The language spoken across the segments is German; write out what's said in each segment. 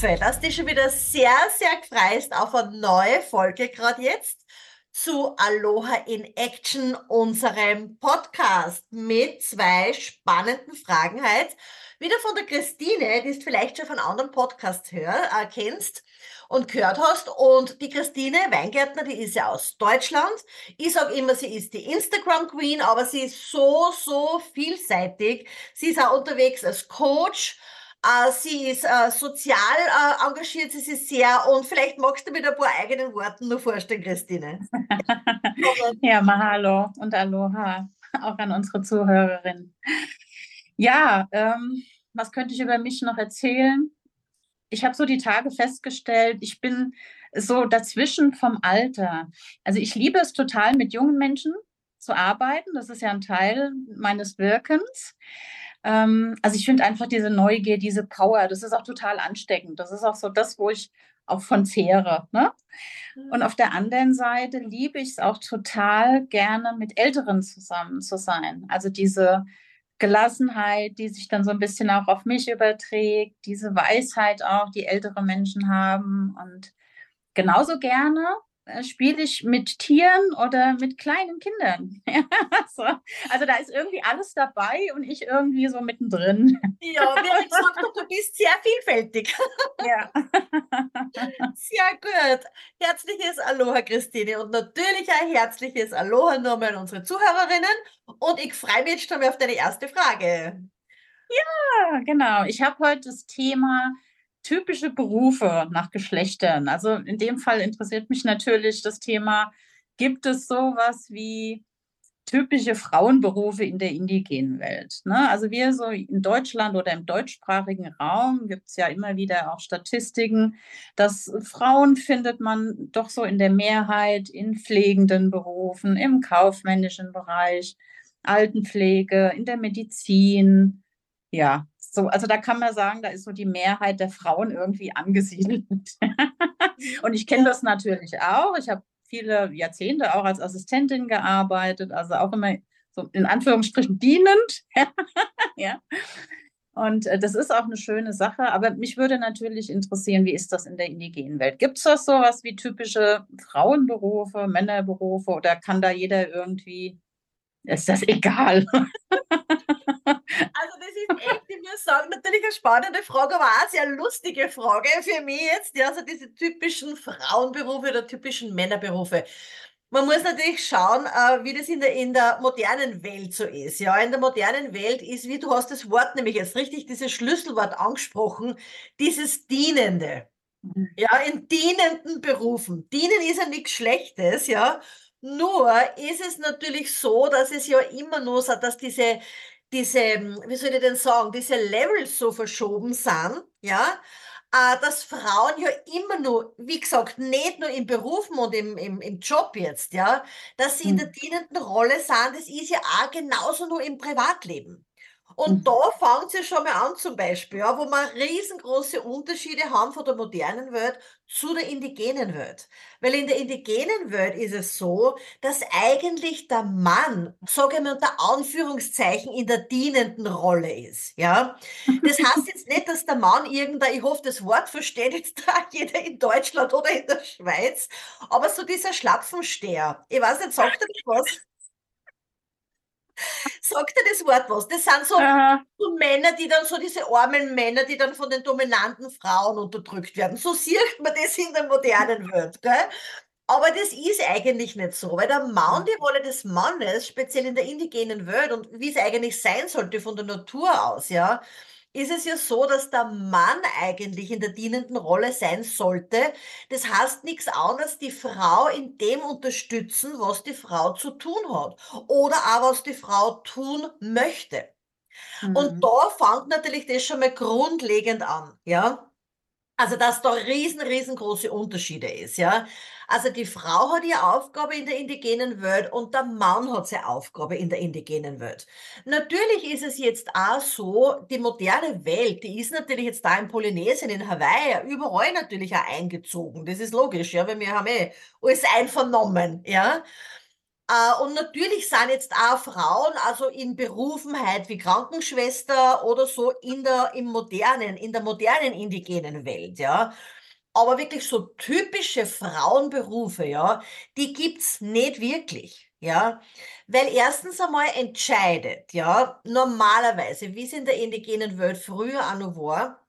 hoffe, dass du schon wieder sehr, sehr freust auf eine neue Folge gerade jetzt zu Aloha in Action, unserem Podcast mit zwei spannenden Fragen heute. Wieder von der Christine, die du vielleicht schon von anderen Podcasts äh, kennst und gehört hast. Und die Christine Weingärtner, die ist ja aus Deutschland. Ich sage immer, sie ist die Instagram Queen, aber sie ist so, so vielseitig. Sie ist auch unterwegs als Coach. Uh, sie ist uh, sozial uh, engagiert, sie ist sehr und vielleicht magst du mit ein paar eigenen Worten nur vorstellen, Christine. ja, Mahalo und Aloha auch an unsere Zuhörerin. Ja, ähm, was könnte ich über mich noch erzählen? ich habe so die Tage festgestellt, ich bin so dazwischen vom Alter. Also ich liebe es total, mit jungen Menschen zu arbeiten. Das ist ja ein Teil meines Wirkens. Ähm, also ich finde einfach diese Neugier, diese Power, das ist auch total ansteckend. Das ist auch so das, wo ich auch von zehre. Ne? Und auf der anderen Seite liebe ich es auch total gerne, mit Älteren zusammen zu sein. Also diese Gelassenheit, die sich dann so ein bisschen auch auf mich überträgt, diese Weisheit auch, die ältere Menschen haben. Und genauso gerne spiele ich mit Tieren oder mit kleinen Kindern. so. Also da ist irgendwie alles dabei und ich irgendwie so mittendrin. Ja, wie gesagt du bist sehr vielfältig. Ja. Sehr gut. Herzliches Aloha, Christine. Und natürlich ein herzliches Aloha nochmal an unsere Zuhörerinnen. Und ich freue mich jetzt schon mal auf deine erste Frage. Ja, genau. Ich habe heute das Thema typische Berufe nach Geschlechtern. Also in dem Fall interessiert mich natürlich das Thema, gibt es sowas wie typische Frauenberufe in der indigenen Welt. Ne? Also wir so in Deutschland oder im deutschsprachigen Raum gibt es ja immer wieder auch Statistiken, dass Frauen findet man doch so in der Mehrheit in pflegenden Berufen, im kaufmännischen Bereich, Altenpflege, in der Medizin. Ja, so, also da kann man sagen, da ist so die Mehrheit der Frauen irgendwie angesiedelt. Und ich kenne das natürlich auch. Ich habe viele Jahrzehnte auch als Assistentin gearbeitet, also auch immer so in Anführungsstrichen dienend. ja. Und äh, das ist auch eine schöne Sache. Aber mich würde natürlich interessieren, wie ist das in der indigenen Welt? Gibt es das sowas wie typische Frauenberufe, Männerberufe oder kann da jeder irgendwie, ist das egal? Also das ist echt, ich muss sagen, natürlich eine spannende Frage, aber auch eine sehr lustige Frage für mich jetzt. Ja, also diese typischen Frauenberufe oder typischen Männerberufe. Man muss natürlich schauen, äh, wie das in der, in der modernen Welt so ist. Ja, in der modernen Welt ist, wie du hast das Wort nämlich jetzt richtig, dieses Schlüsselwort angesprochen, dieses Dienende. Mhm. Ja, in dienenden Berufen. Dienen ist ja nichts Schlechtes, ja. Nur ist es natürlich so, dass es ja immer nur so, dass diese, diese, wie soll ich denn sagen, diese Levels so verschoben sind, ja, äh, dass Frauen ja immer nur, wie gesagt, nicht nur im Berufen und im, im, im Job jetzt, ja, dass sie in der hm. dienenden Rolle sind, das ist ja auch genauso nur im Privatleben. Und mhm. da fängt es ja schon mal an zum Beispiel, ja, wo wir riesengroße Unterschiede haben von der modernen Welt zu der indigenen Welt. Weil in der indigenen Welt ist es so, dass eigentlich der Mann, sage ich mal unter Anführungszeichen, in der dienenden Rolle ist. Ja? Das heißt jetzt nicht, dass der Mann irgendein, ich hoffe, das Wort versteht jetzt da jeder in Deutschland oder in der Schweiz, aber so dieser Schlapfensteher. Ich weiß nicht, sagt er das was? Sagt dir das Wort was? Das sind so, so, Männer, die dann so diese armen Männer, die dann von den dominanten Frauen unterdrückt werden. So sieht man das in der modernen Welt. Gell? Aber das ist eigentlich nicht so, weil der Mann, die Rolle des Mannes, speziell in der indigenen Welt und wie es eigentlich sein sollte von der Natur aus, ja, ist es ja so, dass der Mann eigentlich in der dienenden Rolle sein sollte. Das heißt nichts anderes, die Frau in dem unterstützen, was die Frau zu tun hat oder auch was die Frau tun möchte. Mhm. Und da fängt natürlich das schon mal grundlegend an, ja. Also, dass da riesen, riesengroße Unterschiede ist, ja. Also die Frau hat ihre Aufgabe in der indigenen Welt und der Mann hat seine Aufgabe in der indigenen Welt. Natürlich ist es jetzt auch so, die moderne Welt, die ist natürlich jetzt da in Polynesien, in Hawaii, überall natürlich auch eingezogen. Das ist logisch, ja, weil wir haben eh alles einvernommen, ja. Äh, und natürlich sind jetzt auch Frauen, also in Berufenheit wie Krankenschwester oder so in der, im modernen, in der modernen indigenen Welt, ja. Aber wirklich so typische Frauenberufe, ja, die gibt's nicht wirklich, ja. Weil erstens einmal entscheidet, ja, normalerweise, wie es in der indigenen Welt früher auch noch war,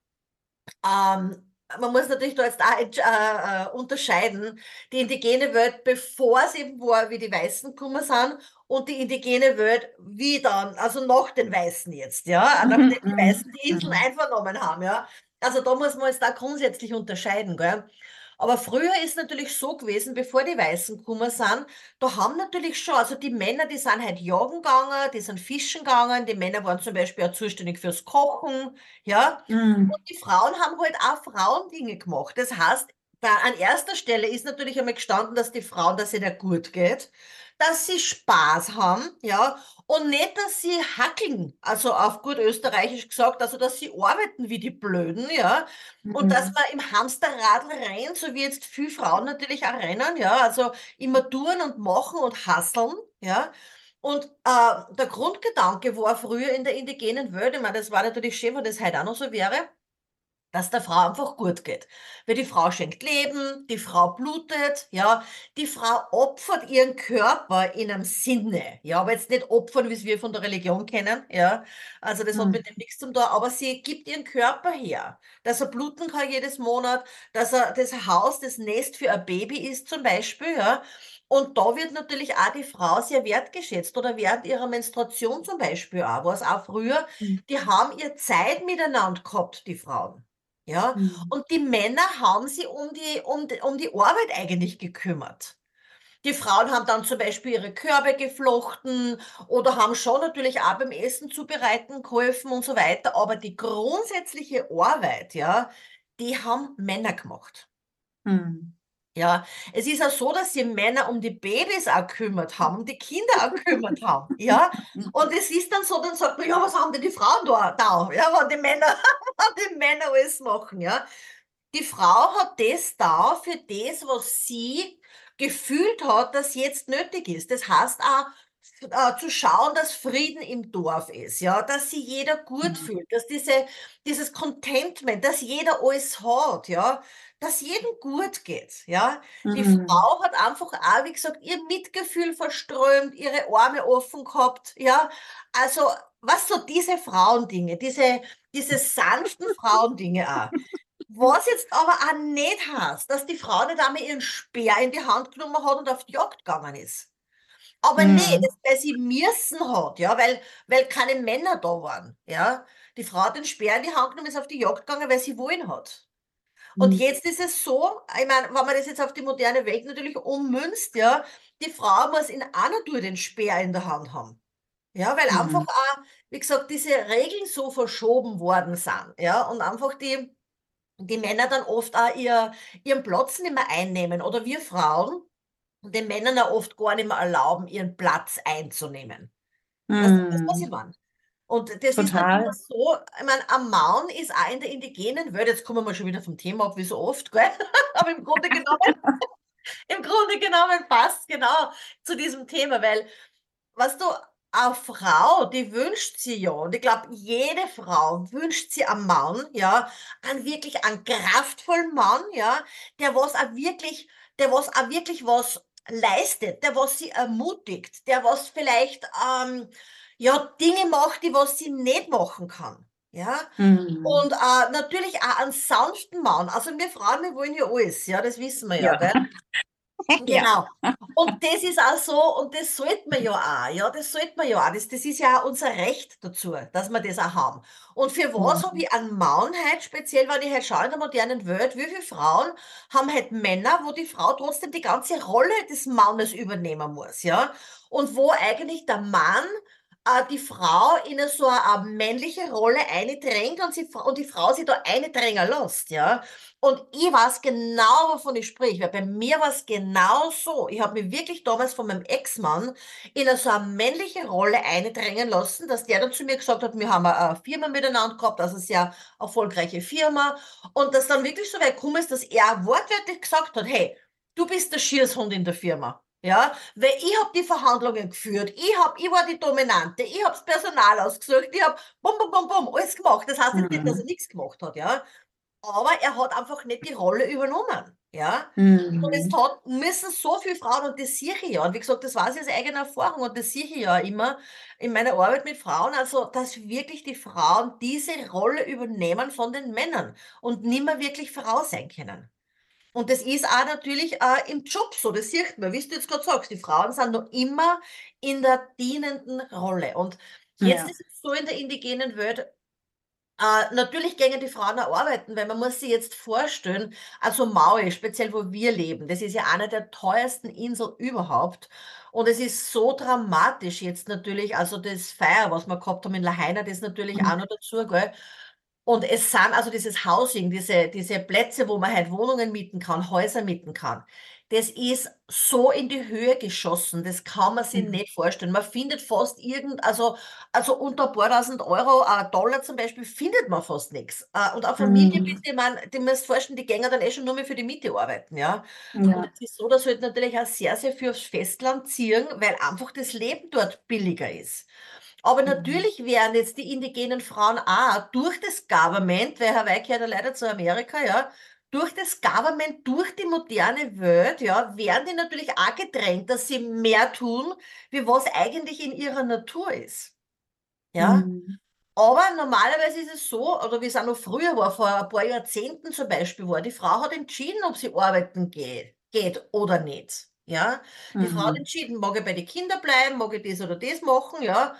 ähm, man muss natürlich da jetzt auch äh, äh, unterscheiden, die indigene Welt, bevor es eben war, wie die Weißen gekommen sind, und die indigene Welt, wie dann, also nach den Weißen jetzt, ja, nachdem die Weißen die Inseln einvernommen haben, ja. Also da muss man jetzt da grundsätzlich unterscheiden, gell. Aber früher ist natürlich so gewesen, bevor die Weißen gekommen sind, da haben natürlich schon, also die Männer, die sind halt jagen gegangen, die sind fischen gegangen, die Männer waren zum Beispiel auch zuständig fürs Kochen, ja. Mhm. Und die Frauen haben halt auch Frauendinge gemacht. Das heißt, da an erster Stelle ist natürlich einmal gestanden, dass die Frauen, dass ihnen gut geht, dass sie Spaß haben, ja, und nicht, dass sie hackeln, also auf gut österreichisch gesagt, also dass sie arbeiten wie die Blöden, ja, und Mhm. dass man im Hamsterradl rein, so wie jetzt viele Frauen natürlich auch rennen, ja, also immer tun und machen und hasseln, ja. Und äh, der Grundgedanke war früher in der indigenen Welt, ich meine, das war natürlich schön, wenn das heute auch noch so wäre, dass der Frau einfach gut geht. Weil die Frau schenkt Leben, die Frau blutet, ja, die Frau opfert ihren Körper in einem Sinne, ja, aber jetzt nicht opfern, wie es wir von der Religion kennen, ja, also das hat Mhm. mit dem nichts zu tun, aber sie gibt ihren Körper her, dass er bluten kann jedes Monat, dass er das Haus, das Nest für ein Baby ist zum Beispiel, ja, und da wird natürlich auch die Frau sehr wertgeschätzt oder während ihrer Menstruation zum Beispiel auch, was auch früher, Mhm. die haben ihr Zeit miteinander gehabt, die Frauen. Ja, Mhm. und die Männer haben sich um die, um um die Arbeit eigentlich gekümmert. Die Frauen haben dann zum Beispiel ihre Körbe geflochten oder haben schon natürlich auch beim Essen zubereiten geholfen und so weiter. Aber die grundsätzliche Arbeit, ja, die haben Männer gemacht. Mhm. Ja, es ist auch so, dass sich Männer um die Babys auch gekümmert haben, um die Kinder auch gekümmert haben, ja. Und es ist dann so, dann sagt man, ja, was haben denn die Frauen da, da, ja, wenn die Männer, wenn die Männer alles machen, ja. Die Frau hat das da für das, was sie gefühlt hat, dass jetzt nötig ist. Das heißt auch, äh, zu schauen, dass Frieden im Dorf ist, ja, dass sich jeder gut Mhm. fühlt, dass diese, dieses Contentment, dass jeder alles hat, ja, dass jedem gut geht, ja. Die Mhm. Frau hat einfach auch, wie gesagt, ihr Mitgefühl verströmt, ihre Arme offen gehabt, ja. Also, was so diese Frauendinge, diese, diese sanften Frauendinge auch. Was jetzt aber auch nicht heißt, dass die Frau nicht einmal ihren Speer in die Hand genommen hat und auf die Jagd gegangen ist. Aber nee, Mhm. das, weil sie müssen hat, ja, weil, weil keine Männer da waren, ja. Die Frau hat den Speer in die Hand genommen, ist auf die Jagd gegangen, weil sie wollen hat. Und Mhm. jetzt ist es so, ich meine, wenn man das jetzt auf die moderne Welt natürlich ummünzt, ja, die Frau muss in einer Natur den Speer in der Hand haben. Ja, weil einfach Mhm. auch, wie gesagt, diese Regeln so verschoben worden sind, ja, und einfach die, die Männer dann oft auch ihr, ihren Platz nicht mehr einnehmen oder wir Frauen den Männern auch oft gar nicht mehr erlauben, ihren Platz einzunehmen. Weißt du, das, was ich meine? Und das ist natürlich Total. so, ich meine, ein Mann ist auch in der indigenen Welt, jetzt kommen wir schon wieder vom Thema ab, wie so oft, gell? Aber im Grunde genommen, im Grunde genommen passt genau zu diesem Thema, weil, weißt du, eine Frau, die wünscht sie ja, und ich glaube, jede Frau wünscht sie einen Mann, ja, einen wirklich einen kraftvollen Mann, ja, der was auch wirklich, der was auch wirklich was leistet, der was sie ermutigt, der was vielleicht ähm, ja Dinge macht, die was sie nicht machen kann. Ja, Mhm. und äh, natürlich auch einen sanften Mann. Also wir Frauen, wir wollen ja alles, ja, das wissen wir ja, Ja. Ja. Genau. Und das ist auch so, und das sollte man ja auch, ja, das sollte man ja auch. Das, das ist ja auch unser Recht dazu, dass wir das auch haben. Und für was Mhm. habe ich einen Mann halt, speziell, wenn ich halt schaue in der modernen Welt, wie viele Frauen haben halt Männer, wo die Frau trotzdem die ganze Rolle des Mannes übernehmen muss, ja? Und wo eigentlich der Mann äh, die Frau in so eine, männliche Rolle eindrängt und, und die Frau sie da eindrängen lässt, ja? Und ich weiß genau, wovon ich spreche, weil bei mir war es genau so. Ich habe mich wirklich damals von meinem Ex-Mann in so eine männliche Rolle eindrängen lassen, dass der dann zu mir gesagt hat, wir haben eine Firma miteinander gehabt, also eine sehr erfolgreiche Firma. Und dass dann wirklich so weit gekommen ist, dass er wortwörtlich gesagt hat, hey, du bist der Schiershund in der Firma. Ja, weil ich habe die Verhandlungen geführt, ich, hab, ich war die Dominante, ich habe das Personal ausgesucht, ich habe bum, bum, bum, bum, alles gemacht. Das heißt mhm. nicht, dass er nichts gemacht hat, ja. Aber er hat einfach nicht die Rolle übernommen. Ja? Mhm. Und es hat, müssen so viele Frauen, und das sehe ich ja, und wie gesagt, das war aus eigener Erfahrung, und das sehe ich ja immer in meiner Arbeit mit Frauen, also, dass wirklich die Frauen diese Rolle übernehmen von den Männern und nicht mehr wirklich Frau sein können. Und das ist auch natürlich äh, im Job so, das sieht man, wie du jetzt gerade sagst, die Frauen sind noch immer in der dienenden Rolle. Und jetzt ja. ist es so in der indigenen Welt, äh, natürlich gehen die Frauen auch arbeiten, weil man muss sich jetzt vorstellen, also Maui, speziell wo wir leben, das ist ja eine der teuersten Inseln überhaupt. Und es ist so dramatisch jetzt natürlich, also das Feier, was wir gehabt haben in Lahaina, das natürlich mhm. auch noch dazu, gell? Und es sind also dieses Housing, diese, diese Plätze, wo man halt Wohnungen mieten kann, Häuser mieten kann. Das ist so in die Höhe geschossen, das kann man sich mhm. nicht vorstellen. Man findet fast irgend, also, also unter ein paar tausend Euro, äh, Dollar zum Beispiel, findet man fast nichts. Äh, und eine Familie, mhm. die man, die müsst vorstellen, die gehen dann eh schon nur mehr für die Miete arbeiten, ja. ja. Und es ist so, dass halt natürlich auch sehr, sehr viel aufs Festland ziehen, weil einfach das Leben dort billiger ist. Aber mhm. natürlich werden jetzt die indigenen Frauen auch durch das Government, weil Hawaii gehört ja leider zu Amerika, ja, durch das Government, durch die moderne Welt, ja, werden die natürlich auch gedrängt, dass sie mehr tun, wie was eigentlich in ihrer Natur ist. Ja. Mhm. Aber normalerweise ist es so, oder wie es auch noch früher war, vor ein paar Jahrzehnten zum Beispiel war, die Frau hat entschieden, ob sie arbeiten geht, geht oder nicht. Ja, die mhm. Frau hat mhm. entschieden, mag ich bei den Kindern bleiben, mag ich das oder das machen, ja.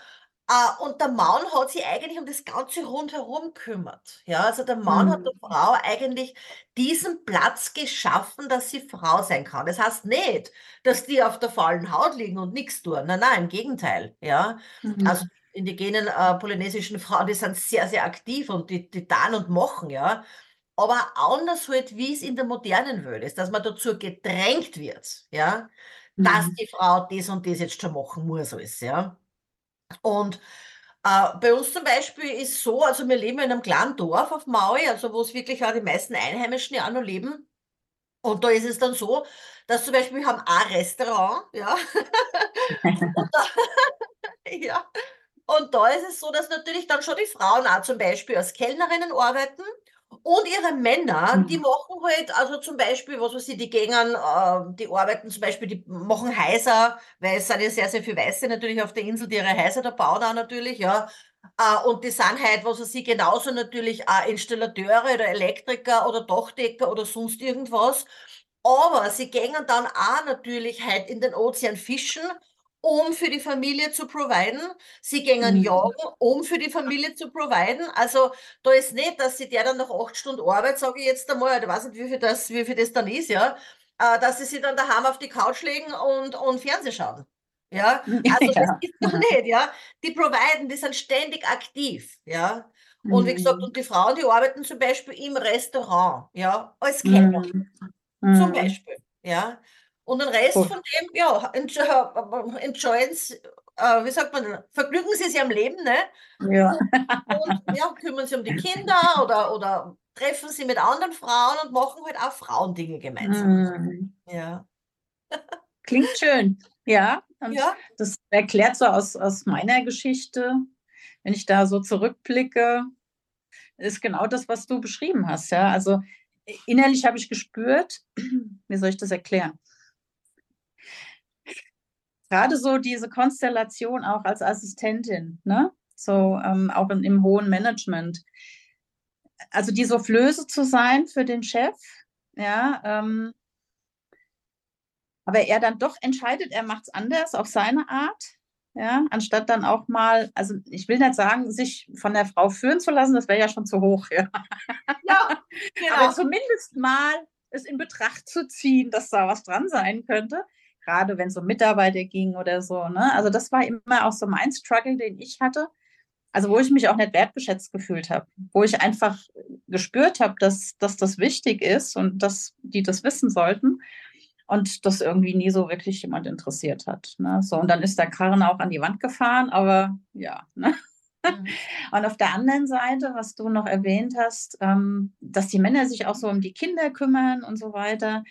Uh, und der Mann hat sich eigentlich um das Ganze rundherum kümmert. Ja, also der Mann mhm. hat der Frau eigentlich diesen Platz geschaffen, dass sie Frau sein kann. Das heißt nicht, dass die auf der faulen Haut liegen und nichts tun. Nein, nein, im Gegenteil. Ja, mhm. also indigenen äh, polynesischen Frauen, die sind sehr, sehr aktiv und die, die tun und machen, ja. Aber anders halt, wie es in der modernen Welt ist, dass man dazu gedrängt wird, ja, mhm. dass die Frau das und das jetzt schon machen muss, alles, ja. Und äh, bei uns zum Beispiel ist so, also wir leben in einem kleinen Dorf auf Maui, also wo es wirklich auch die meisten Einheimischen ja noch leben. Und da ist es dann so, dass zum Beispiel wir haben ein Restaurant, ja. und, da, ja. Und da ist es so, dass natürlich dann schon die Frauen auch zum Beispiel als Kellnerinnen arbeiten und ihre Männer, mhm. die machen halt, also zum Beispiel, was weiß ich, die gehen, äh, die arbeiten zum Beispiel, die machen Häuser, weil es sind ja sehr, sehr viele Weiße natürlich auf der Insel, die ihre Häuser da bauen auch natürlich, ja. Äh, und die sind halt, was weiß ich, genauso natürlich auch Installateure oder Elektriker oder Dachdecker oder sonst irgendwas. Aber sie gehen dann auch natürlich halt in den Ozean fischen um für die Familie zu providen. Sie gehen mhm. jagen, um für die Familie zu providen. Also da ist nicht, dass sie der dann nach acht Stunden Arbeit, sage ich jetzt einmal, ich weiß nicht, wie viel das, wie viel das dann ist, ja, äh, dass sie sich dann daheim auf die Couch legen und, und Fernsehen schauen. Ja, also ja. das ist doch nicht, ja. Die providen, die sind ständig aktiv, ja. Und wie gesagt, mhm. und die Frauen, die arbeiten zum Beispiel im Restaurant, ja, als Kellner. Mhm. Zum Beispiel, ja. Und den Rest oh. von dem, ja, enjoyen äh, wie sagt man, vergnügen sie sich am Leben, ne? Ja. Und ja, kümmern sie um die Kinder oder, oder treffen sie mit anderen Frauen und machen halt auch Frauendinge gemeinsam. Mhm. Ja. Klingt schön. Ja, ja. das erklärt so aus, aus meiner Geschichte, wenn ich da so zurückblicke, ist genau das, was du beschrieben hast. Ja, also innerlich habe ich gespürt, wie soll ich das erklären? Gerade so diese Konstellation auch als Assistentin, ne? so ähm, auch in, im hohen Management. Also die Soufflöse zu sein für den Chef, ja, ähm, aber er dann doch entscheidet, er macht es anders auf seine Art, ja, anstatt dann auch mal, also ich will nicht sagen, sich von der Frau führen zu lassen, das wäre ja schon zu hoch, ja. ja genau. Aber zumindest mal es in Betracht zu ziehen, dass da was dran sein könnte gerade wenn es um Mitarbeiter ging oder so. Ne? Also das war immer auch so mein Struggle, den ich hatte. Also wo ich mich auch nicht wertgeschätzt gefühlt habe, wo ich einfach gespürt habe, dass, dass das wichtig ist und dass die das wissen sollten und das irgendwie nie so wirklich jemand interessiert hat. Ne? So, und dann ist der Karren auch an die Wand gefahren, aber ja. Ne? Mhm. Und auf der anderen Seite, was du noch erwähnt hast, ähm, dass die Männer sich auch so um die Kinder kümmern und so weiter,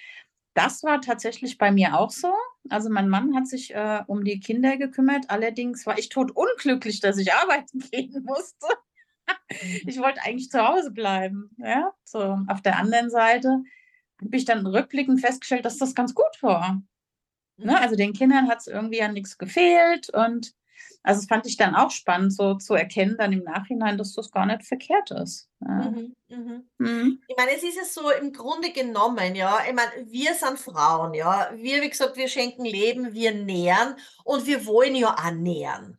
das war tatsächlich bei mir auch so. Also mein Mann hat sich äh, um die Kinder gekümmert. Allerdings war ich tot unglücklich, dass ich arbeiten gehen musste. ich wollte eigentlich zu Hause bleiben. Ja, so auf der anderen Seite habe ich dann rückblickend festgestellt, dass das ganz gut war. Ne? Also den Kindern hat es irgendwie an nichts gefehlt und also das fand ich dann auch spannend, so zu erkennen dann im Nachhinein, dass das gar nicht verkehrt ist. Ja. Mhm, mhm. Mhm. Ich meine, es ist ja so im Grunde genommen, ja, ich meine, wir sind Frauen, ja. Wir, wie gesagt, wir schenken Leben, wir nähren und wir wollen ja auch nähren.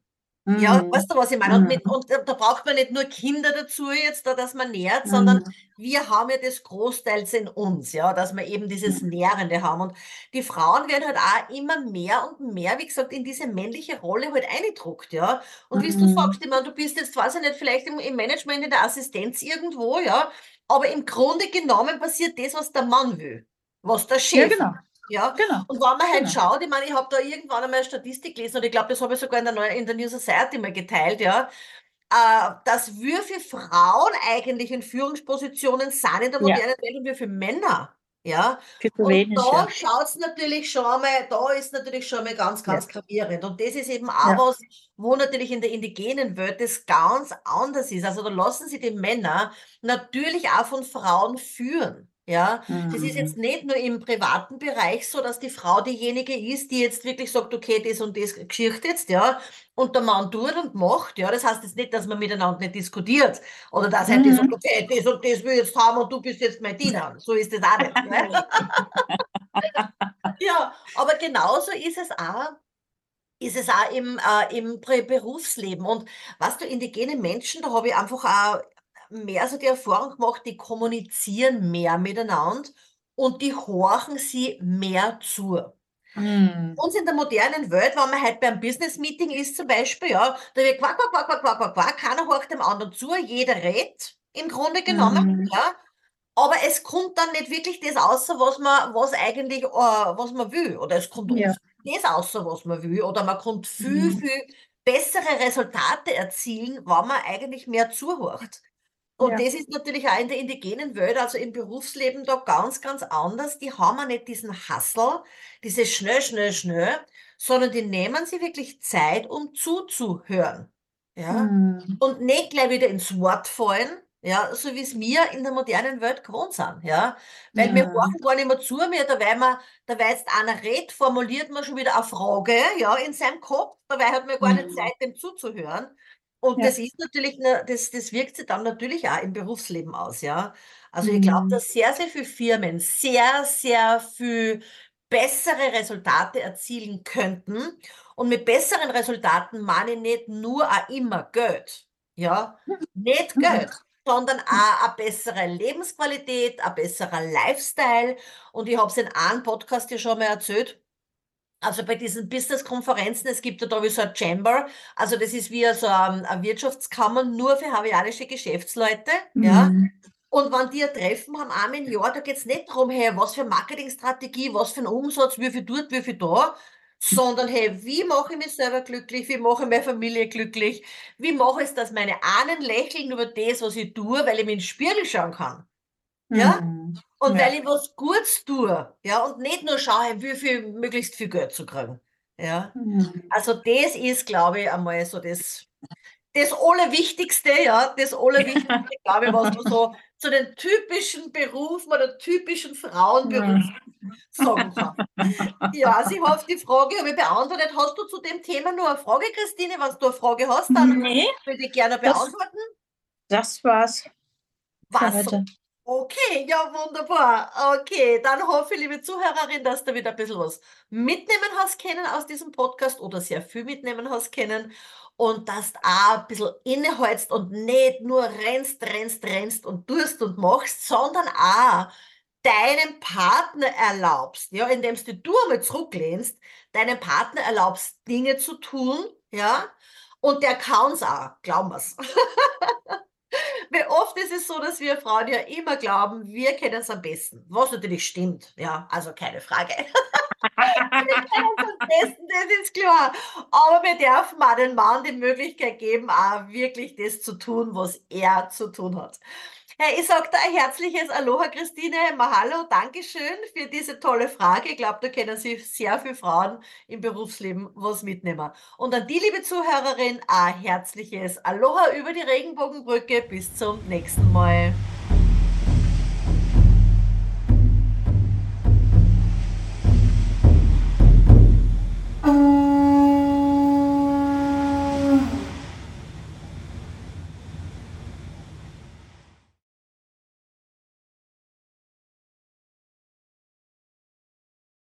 Ja, Mhm. weißt du, was ich meine? Und, mit, Mhm. und da braucht man nicht nur Kinder dazu jetzt, da, dass man nährt, sondern Mhm. wir haben ja das großteils in uns, ja, dass wir eben dieses Nährende haben. Und die Frauen werden halt auch immer mehr und mehr, wie gesagt, in diese männliche Rolle halt eingedruckt, ja. Und wie du sagst, ich meine, du bist jetzt, weiß ich nicht, vielleicht im, im Management, in der Assistenz irgendwo, ja, aber im Grunde genommen passiert das, was der Mann will, was der Ja, Chef genau. Ja, Genau. und wenn man halt Genau. schaut, ich meine, ich habe da irgendwann einmal eine Statistik gelesen und ich glaube, das habe ich sogar in der, Neu in der New Society mal geteilt, ja, äh, dass wie viele Frauen eigentlich in Führungspositionen sind in der Ja, modernen Welt und wie viele Männer, ja. Und wenig, da ja. schaut es natürlich schon einmal, da ist natürlich schon einmal ganz, Ja. ganz gravierend. Und das ist eben auch Ja. was, wo natürlich in der indigenen Welt das ganz anders ist. Also da lassen sich die Männer natürlich auch von Frauen führen. Ja, das ist jetzt Mhm. nicht nur im privaten Bereich so, dass die Frau diejenige ist, die jetzt wirklich sagt, okay, das und das Geschichte jetzt, ja, und der Mann tut und macht, ja. Das heißt jetzt nicht, dass man miteinander nicht diskutiert oder dass er die sagt, Mhm. okay, das und das will ich jetzt haben und du bist jetzt mein Diener. So ist das auch nicht. Ne? Ja, aber genauso ist es auch, ist es auch im, äh, im Be- Berufsleben. Und was du, indigene Menschen, da habe ich einfach auch mehr so die Erfahrung gemacht, die kommunizieren mehr miteinander und die horchen sie mehr zu. Mhm. Uns in der modernen Welt, wenn man halt beim Business-Meeting ist zum Beispiel, ja, da wird quack, quack, quack, quack, quack, quack, quack, keiner horcht dem anderen zu, jeder redet im Grunde genommen, Mhm. ja. Aber es kommt dann nicht wirklich das außer, was man, was eigentlich, äh, was man will. Oder es kommt Ja. das außer, was man will. Oder man kommt viel, Mhm. viel bessere Resultate erzielen, wenn man eigentlich mehr zuhört. Und Ja. das ist natürlich auch in der indigenen Welt, also im Berufsleben da ganz, ganz anders. Die haben ja nicht diesen Hustle, dieses schnell, schnell, schnell, sondern die nehmen sich wirklich Zeit, um zuzuhören. Ja. Mhm. Und nicht gleich wieder ins Wort fallen, ja, so wie es wir in der modernen Welt gewohnt sind, ja. Weil wir Mhm. horchen gar nicht mehr zu, mir, da weil man, da weil jetzt einer redet, formuliert man schon wieder eine Frage, ja, in seinem Kopf, dabei hat man gar nicht Mhm. Zeit, dem zuzuhören. Und Ja. das ist natürlich, das, das wirkt sich dann natürlich auch im Berufsleben aus, ja. Also ich glaube, Mhm. dass sehr, sehr viele Firmen sehr, sehr viel bessere Resultate erzielen könnten. Und mit besseren Resultaten meine ich nicht nur auch immer Geld, ja. Nicht Mhm. Geld, sondern auch eine bessere Lebensqualität, ein besserer Lifestyle. Und ich habe es in einem Podcast ja schon mal erzählt. Also bei diesen Business-Konferenzen, es gibt ja da wie so ein Chamber, also das ist wie so ein, eine Wirtschaftskammer nur für hawaiianische Geschäftsleute, ja. Mhm. Und wenn die ein Treffen haben, einmal im Jahr, da geht's nicht darum, hey, was für Marketingstrategie, was für ein Umsatz, wie viel dort, wie viel da, sondern hey, wie mache ich mich selber glücklich, wie mache ich meine Familie glücklich, wie mache ich es, dass meine Ahnen lächeln über das, was ich tue, weil ich mir in den Spiegel schauen kann. Ja? Mhm. Und Ja. weil ich was Gutes tue, ja, und nicht nur schaue, wie viel, möglichst viel Geld zu kriegen. Ja. Mhm. Also das ist, glaube ich, einmal so das, das Allerwichtigste, ja, das Allerwichtigste, glaube ich, was man so zu den typischen Berufen oder typischen Frauenberufen sagen kann. Ja, also ich hoffe, die Frage habe ich beantwortet. Hast du zu dem Thema nur eine Frage, Christine? Wenn du eine Frage hast, dann Nee, würde ich gerne das- beantworten. das war's für Was? Okay, ja, wunderbar. Okay, dann hoffe ich, liebe Zuhörerin, dass du wieder ein bisschen was mitnehmen hast können aus diesem Podcast oder sehr viel mitnehmen hast können und dass du auch ein bisschen innehältst und nicht nur rennst, rennst, rennst und tust und machst, sondern auch deinem Partner erlaubst, ja, indem du du einmal zurücklehnst, deinem Partner erlaubst, Dinge zu tun, ja, und der kann's auch, glauben wir's. Weil oft ist es so, dass wir Frauen ja immer glauben, wir kennen es am besten. Was natürlich stimmt, ja, also keine Frage. am besten, das ist klar. Aber wir dürfen auch den Mann die Möglichkeit geben, auch wirklich das zu tun, was er zu tun hat. Hey, ich sage dir ein herzliches Aloha, Christine. Mahalo, Dankeschön für diese tolle Frage. Ich glaube, da können sich sehr viele Frauen im Berufsleben was mitnehmen. Und an die, liebe Zuhörerin, ein herzliches Aloha über die Regenbogenbrücke. Bis zum nächsten Mal.